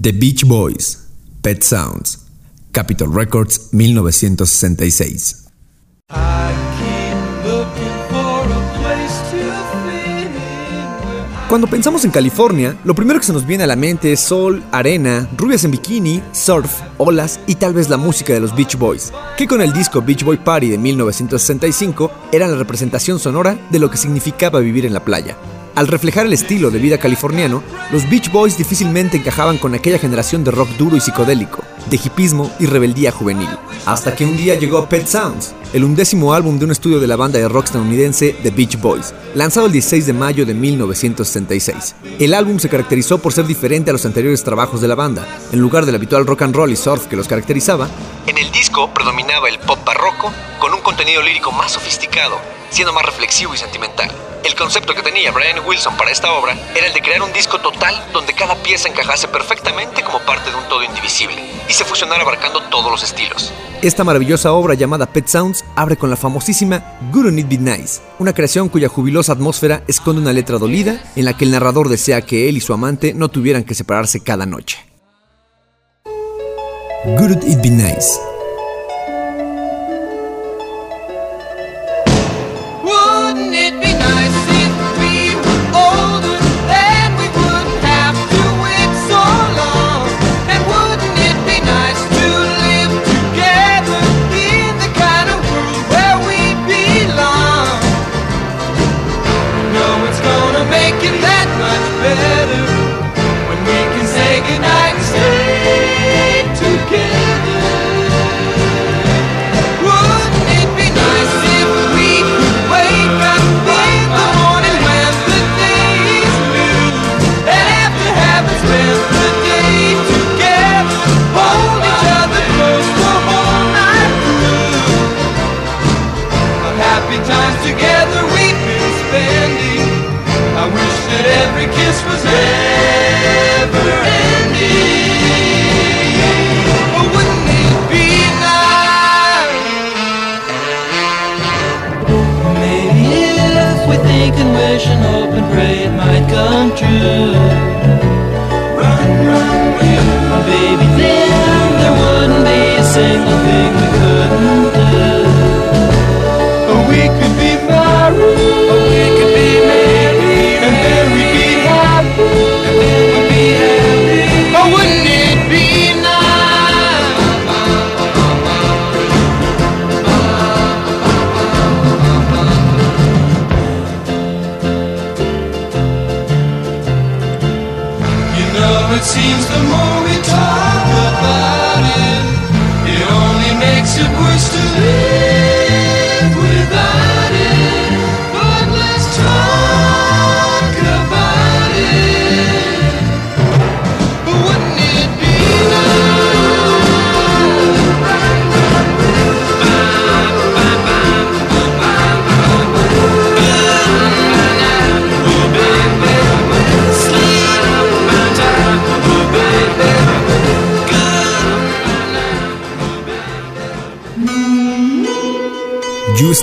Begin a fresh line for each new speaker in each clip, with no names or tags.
The Beach Boys, Pet Sounds, Capitol Records 1966. Cuando pensamos en California, lo primero que se nos viene a la mente es sol, arena, rubias en bikini, surf, olas y tal vez la música de los Beach Boys, que con el disco Beach Boy Party de 1965 eran la representación sonora de lo que significaba vivir en la playa. Al reflejar el estilo de vida californiano, los Beach Boys difícilmente encajaban con aquella generación de rock duro y psicodélico, de hipismo y rebeldía juvenil. Hasta que un día llegó Pet Sounds, el undécimo álbum de un estudio de la banda de rock estadounidense The Beach Boys, lanzado el 16 de mayo de 1966. El álbum se caracterizó por ser diferente a los anteriores trabajos de la banda. En lugar del habitual rock and roll y surf que los caracterizaba, en el disco predominaba el pop barroco con un contenido lírico más sofisticado, siendo más reflexivo y sentimental. El concepto que tenía Brian Wilson para esta obra era el de crear un disco total donde cada pieza encajase perfectamente como parte de un todo indivisible se fusionara abarcando todos los estilos. Esta maravillosa obra llamada Pet Sounds abre con la famosísima Wouldn't It Be Nice, una creación cuya jubilosa atmósfera esconde una letra dolida en la que el narrador desea que él y su amante no tuvieran que separarse cada noche. Wouldn't It Be Nice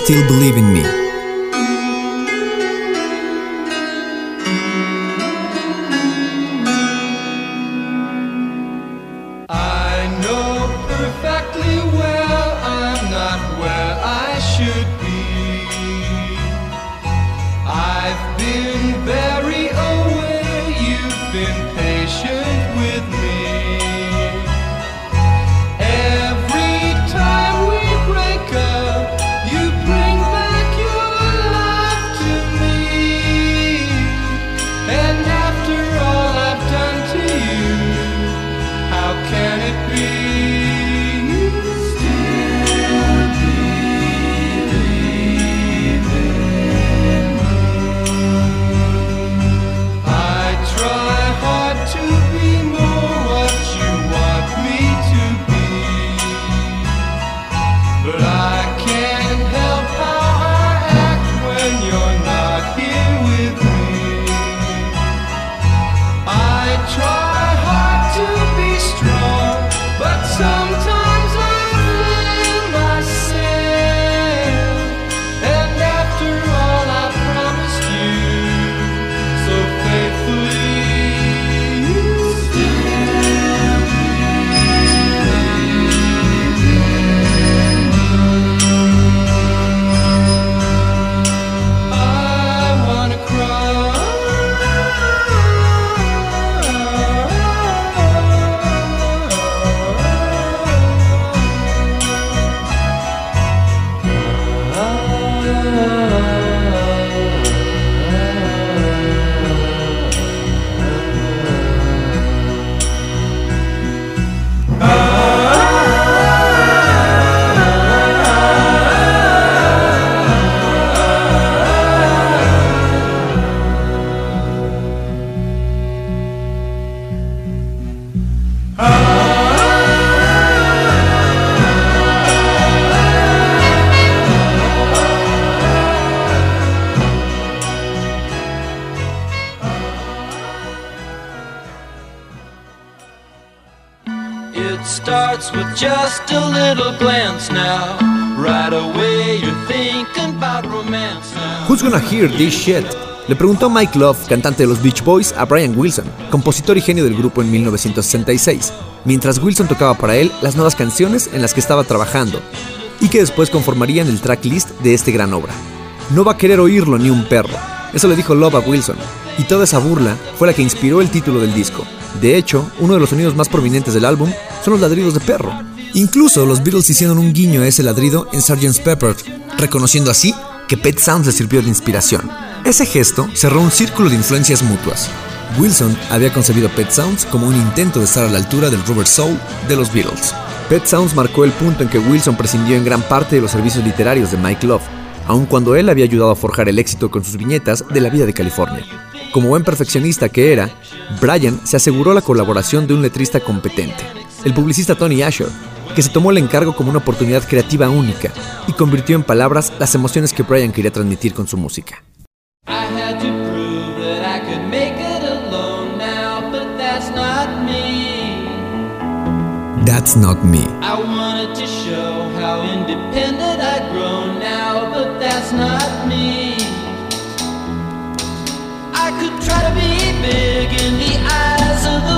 Still Believe in Me. A. Who's gonna hear this shit? Le preguntó Mike Love, cantante de los Beach Boys, a Brian Wilson, compositor y genio del grupo en 1966, mientras Wilson tocaba para él las nuevas canciones en las que estaba trabajando, y que después conformarían el tracklist de este gran obra. No va a querer oírlo ni un perro, eso le dijo Love a Wilson, y toda esa burla fue la que inspiró el título del disco. De hecho, uno de los sonidos más prominentes del álbum son los ladridos de perro. Incluso los Beatles hicieron un guiño a ese ladrido en Sgt. Pepper, reconociendo así que Pet Sounds le sirvió de inspiración. Ese gesto cerró un círculo de influencias mutuas. Wilson había concebido Pet Sounds como un intento de estar a la altura del Rubber Soul de los Beatles. Pet Sounds marcó el punto en que Wilson prescindió en gran parte de los servicios literarios de Mike Love, aun cuando él había ayudado a forjar el éxito con sus viñetas de la vida de California. Como buen perfeccionista que era, Brian se aseguró la colaboración de un letrista competente, el publicista Tony Asher, que se tomó el encargo como una oportunidad creativa única y convirtió en palabras las emociones que Brian quería transmitir con su música. That's not me. That's not me. I could try to be big in the eyes of the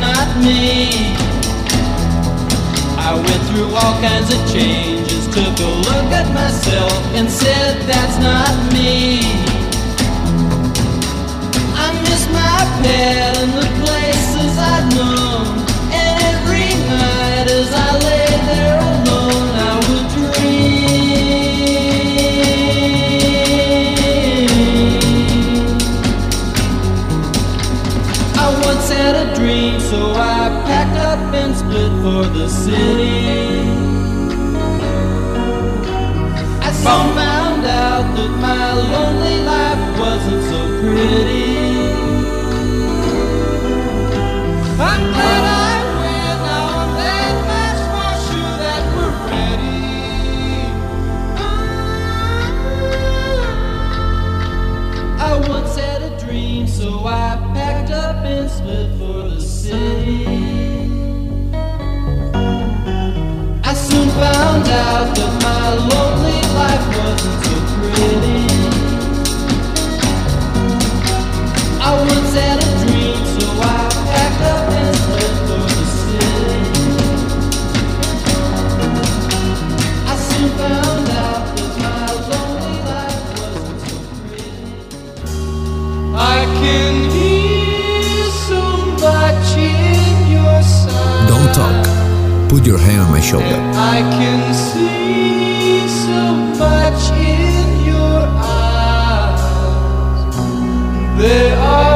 not me. I went through all kinds of changes, took a look at myself and said that's not me. I miss my pet and the so I packed up and split for the city. I soon found out that my lonely life wasn't so pretty. Found out that my lonely life wasn't so pretty. Put your hand on my shoulder. I can see so much in your eyes. There are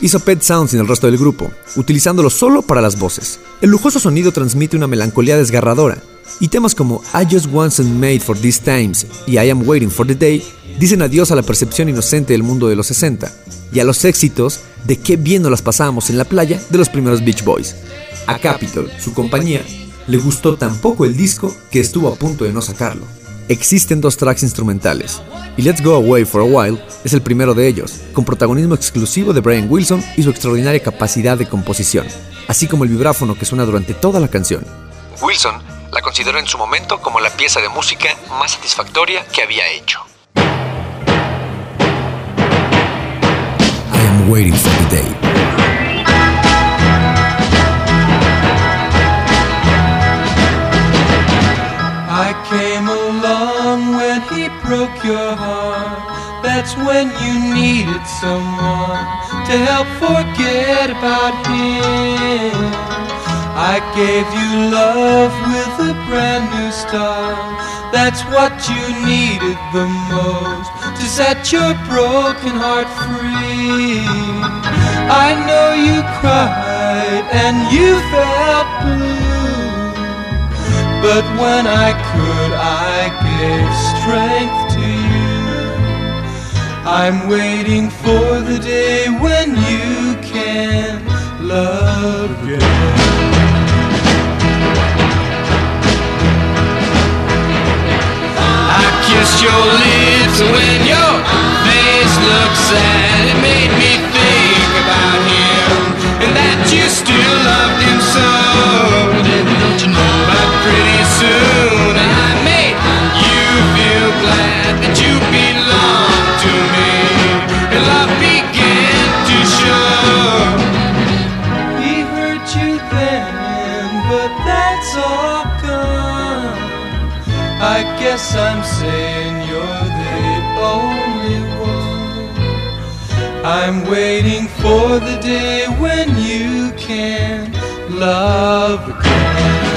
Hizo Pet Sound sin el resto del grupo, utilizándolo solo para las voces. El lujoso sonido transmite una melancolía desgarradora, y temas como I Just Wasn't Made for These Times y I Am Waiting for the Day dicen adiós a la percepción inocente del mundo de los 60 y a los éxitos de qué bien nos las pasábamos en la playa de los primeros Beach Boys. A Capitol, su compañía, le gustó tan poco el disco que estuvo a punto de no sacarlo. Existen dos tracks instrumentales, y Let's Go Away for a While es el primero de ellos, con protagonismo exclusivo de Brian Wilson y su extraordinaria capacidad de composición, así como el vibráfono que suena durante toda la canción. Wilson la consideró en su momento como la pieza de música más satisfactoria que había hecho. I am waiting for the day. I broke your heart. That's when you needed someone to help forget about him. I gave you love with a brand new start. That's what you needed the most to set your broken heart free. I know you cried and you felt blue, but when I could, I gave strength to you. I'm waiting for the day when you can love again.
I kissed your lips when your face looked sad. It made me think about him and that you still loved him so. Don't you know about pretty soon? I
Guess I'm saying you're the only one. I'm waiting for the day when you can love again.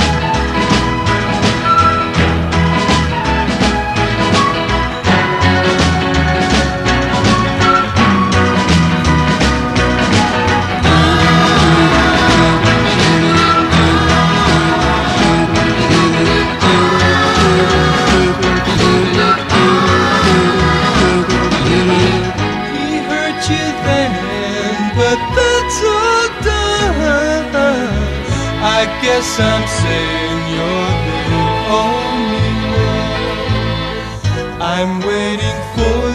Guess I'm saying you're the only one. I'm waiting for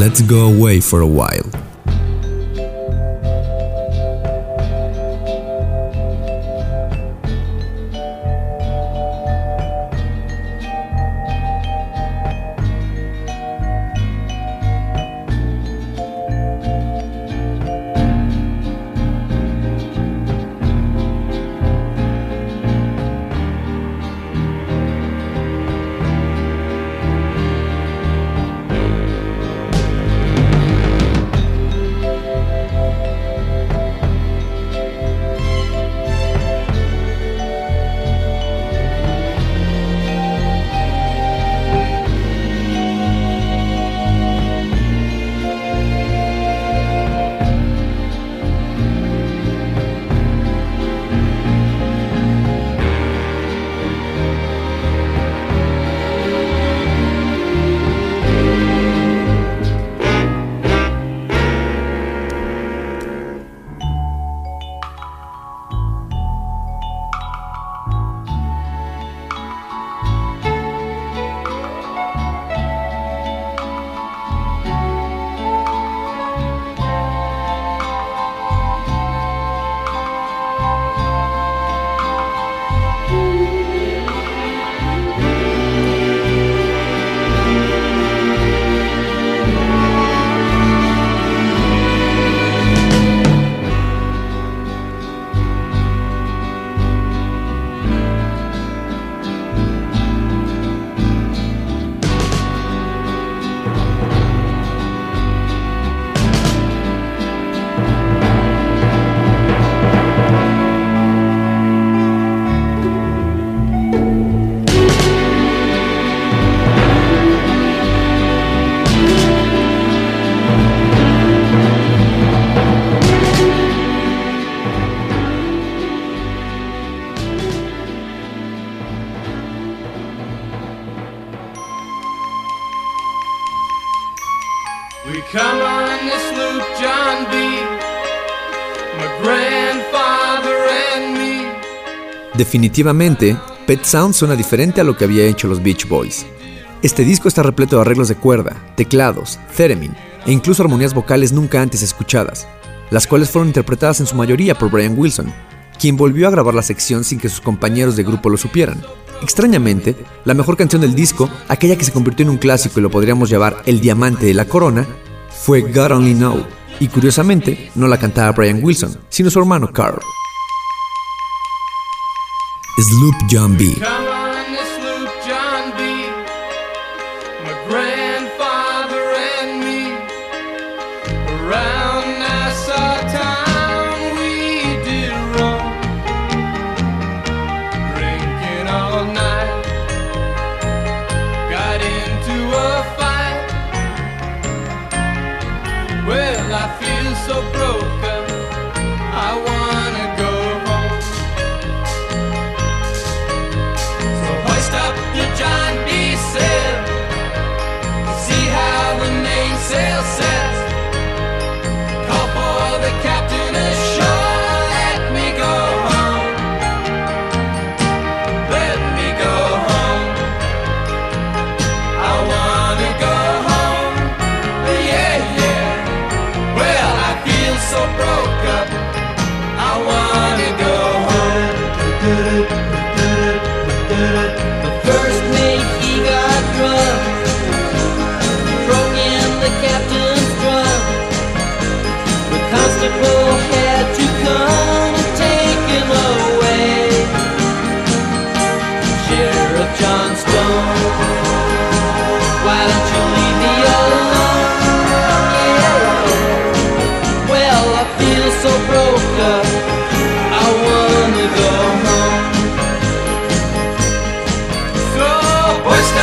Let's go away for a while. Definitivamente, Pet Sound suena diferente a lo que había hecho los Beach Boys. Este disco está repleto de arreglos de cuerda, teclados, theremin e incluso armonías vocales nunca antes escuchadas, las cuales fueron interpretadas en su mayoría por Brian Wilson, quien volvió a grabar la sección sin que sus compañeros de grupo lo supieran. Extrañamente, la mejor canción del disco, aquella que se convirtió en un clásico y lo podríamos llamar el diamante de la corona, fue God Only Know, y curiosamente no la cantaba Brian Wilson, sino su hermano Carl.
is Loop Jambi. Hoist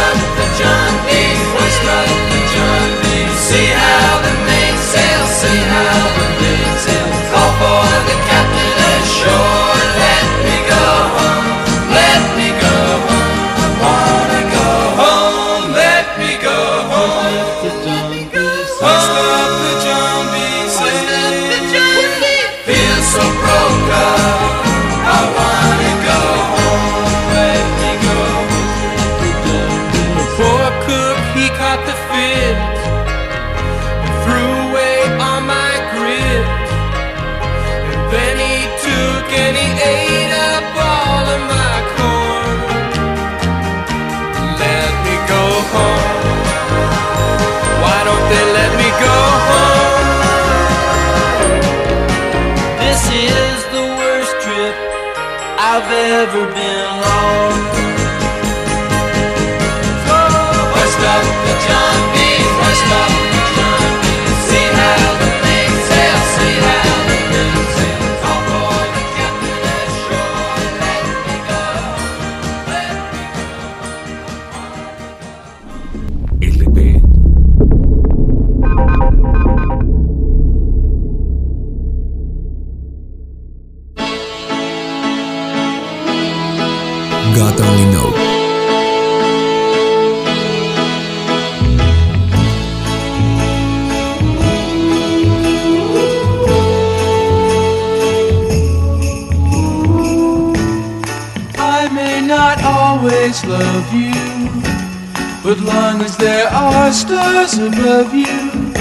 above you,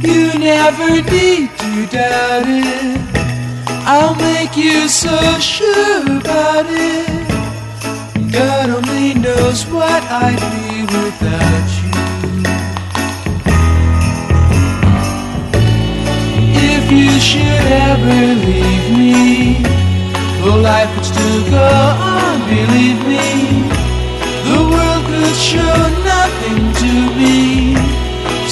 you never need to doubt it. I'll make you so sure about it. God only knows what I'd be without you. If you should ever leave me, though life would still go on, believe me, the world could show.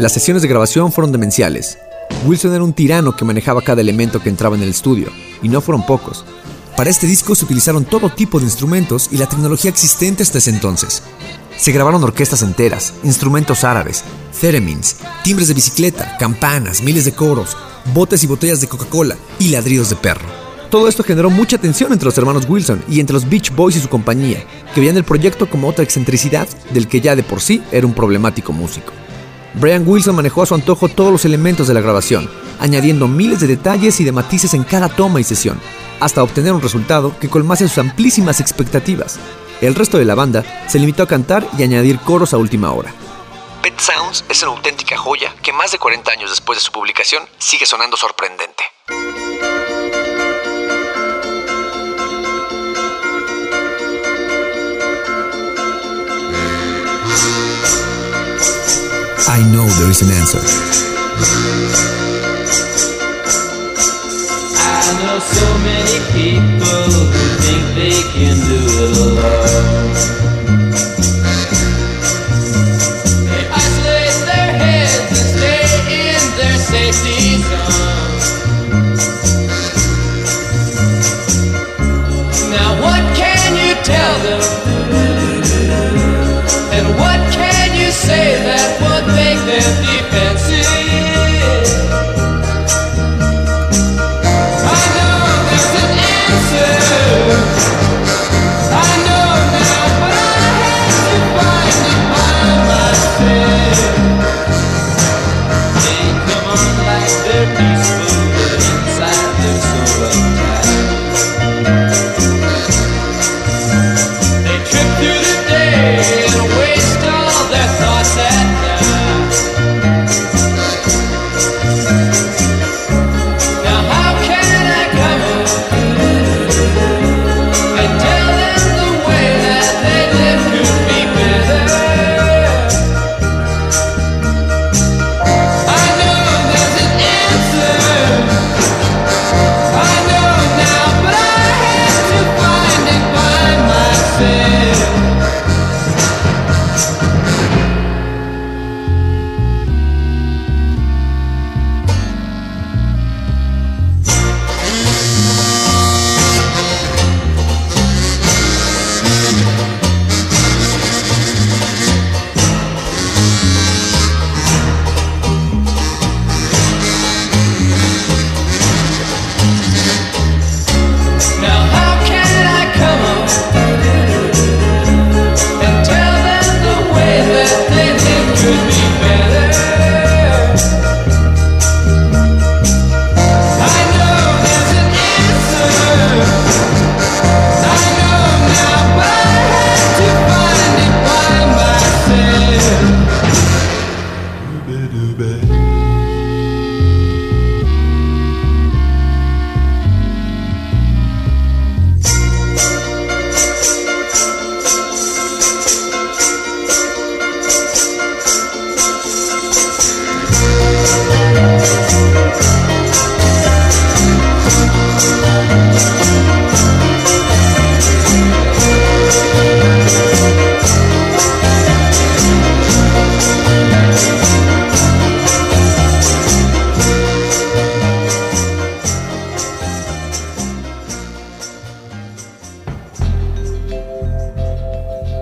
Las sesiones de grabación fueron demenciales. Wilson era un tirano que manejaba cada elemento que entraba en el estudio, y no fueron pocos. Para este disco se utilizaron todo tipo de instrumentos y la tecnología existente hasta ese entonces. Se grabaron orquestas enteras, instrumentos árabes, theremins, timbres de bicicleta, campanas, miles de coros, botes y botellas de Coca-Cola y ladridos de perro. Todo esto generó mucha tensión entre los hermanos Wilson y entre los Beach Boys y su compañía, que veían el proyecto como otra excentricidad del que ya de por sí era un problemático músico. Brian Wilson manejó a su antojo todos los elementos de la grabación, añadiendo miles de detalles y de matices en cada toma y sesión, hasta obtener un resultado que colmase sus amplísimas expectativas. El resto de la banda se limitó a cantar y añadir coros a última hora. Pet Sounds es una auténtica joya que más de 40 años después de su publicación sigue sonando sorprendente. I know there is an answer.
I know so many people who think they can do it alone.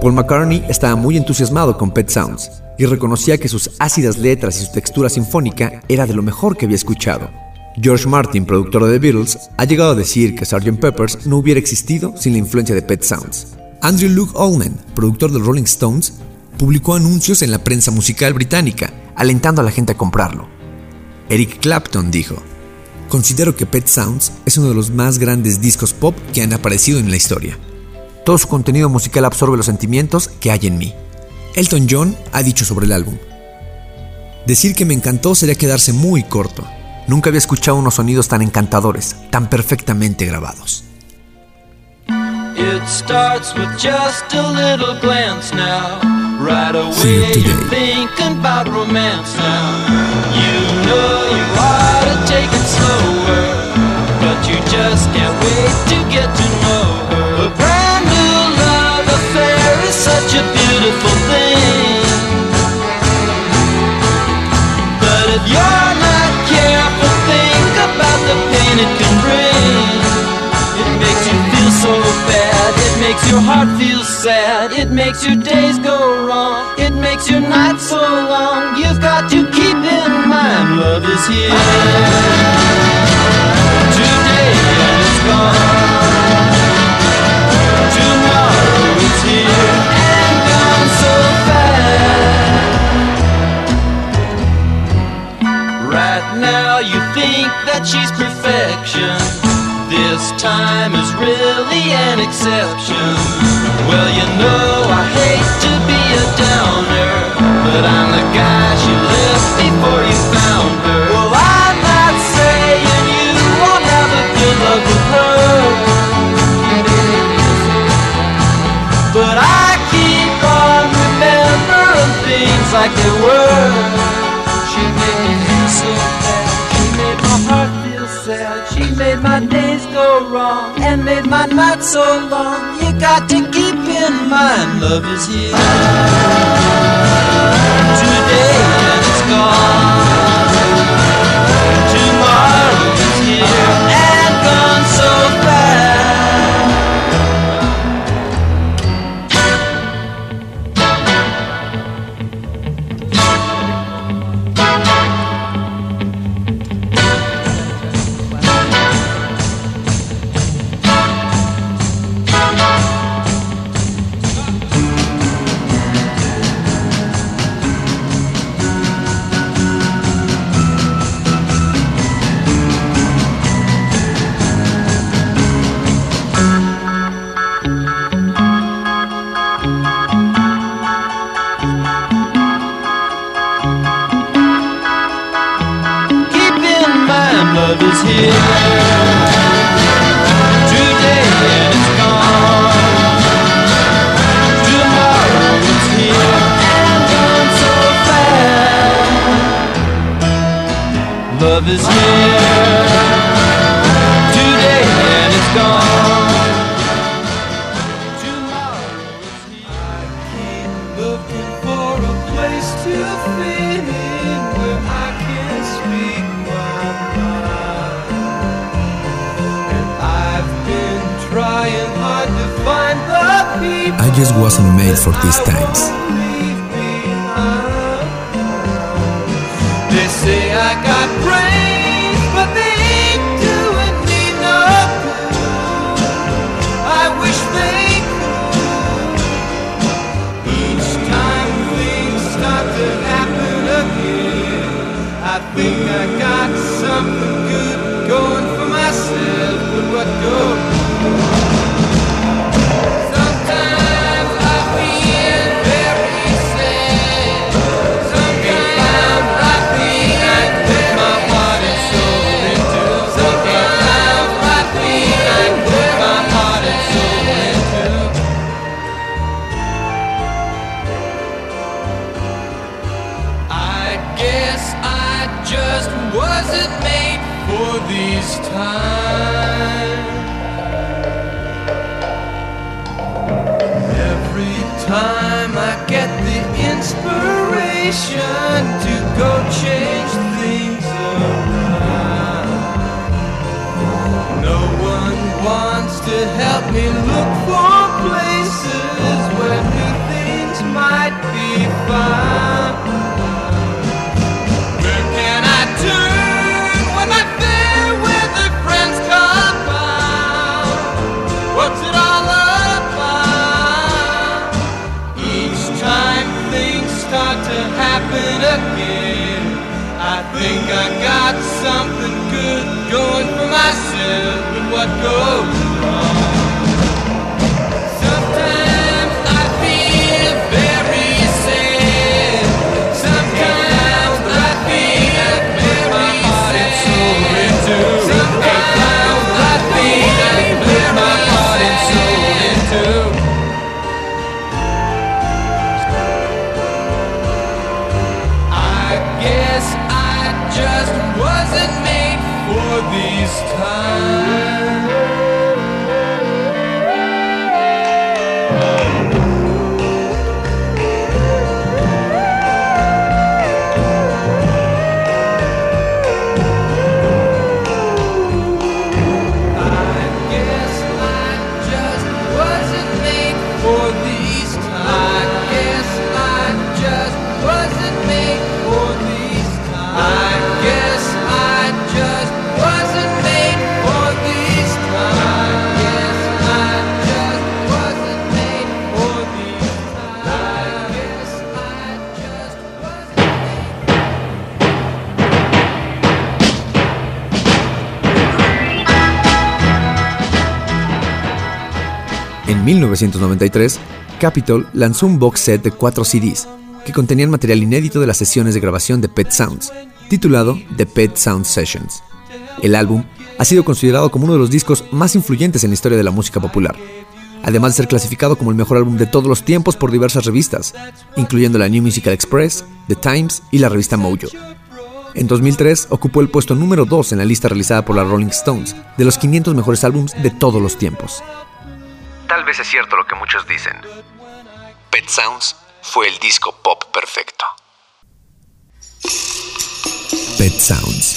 Paul McCartney estaba muy entusiasmado con Pet Sounds y reconocía que sus ácidas letras y su textura sinfónica era de lo mejor que había escuchado. George Martin, productor de The Beatles, ha llegado a decir que Sgt. Peppers no hubiera existido sin la influencia de Pet Sounds. Andrew Luke Allman, productor de Rolling Stones, publicó anuncios en la prensa musical británica, alentando a la gente a comprarlo. Eric Clapton dijo, Considero que Pet Sounds es uno de los más grandes discos pop que han aparecido en la historia. Todo su contenido musical absorbe los sentimientos que hay en mí. Elton John ha dicho sobre el álbum. Decir que me encantó sería quedarse muy corto. Nunca había escuchado unos sonidos tan encantadores, tan perfectamente grabados.
It starts with just a little glance now. Right away,
today.
you're thinking about romance now. You know you ought to take it slower, but you just can't wait to get to know such a beautiful thing. But if you're not careful, think about the pain it can bring. It makes you feel so bad. It makes your heart feel sad. It makes your days go wrong. It makes your nights so long. You've got to keep in mind love is here. Today and it's gone. Time is really an exception. Well, you know I hate to be a downer, but I'm the guy she left before you found her. Well, I'm not saying you won't have a good luck with her. But I keep on remembering things like they were. Wrong and made my night so long. You got to keep in mind love is here. Today and it's gone.
These times.
They say I got brains, motivation to go change things around. No one wants to help me look for places where new things might be found. let go 1993, Capitol lanzó un box set de cuatro CDs que contenían material inédito de las sesiones de grabación de Pet Sounds, titulado The Pet Sound Sessions. El álbum ha sido considerado como uno de los discos más influyentes en la historia de la música popular, además de ser clasificado como el mejor álbum de todos los tiempos por diversas revistas, incluyendo la New Musical Express, The Times y la revista Mojo. En 2003 ocupó el puesto número 2 en la lista realizada por la Rolling Stones de los 500 mejores álbums de todos los tiempos.
Tal vez es cierto lo que muchos dicen. Pet Sounds fue el disco pop perfecto.
Pet Sounds.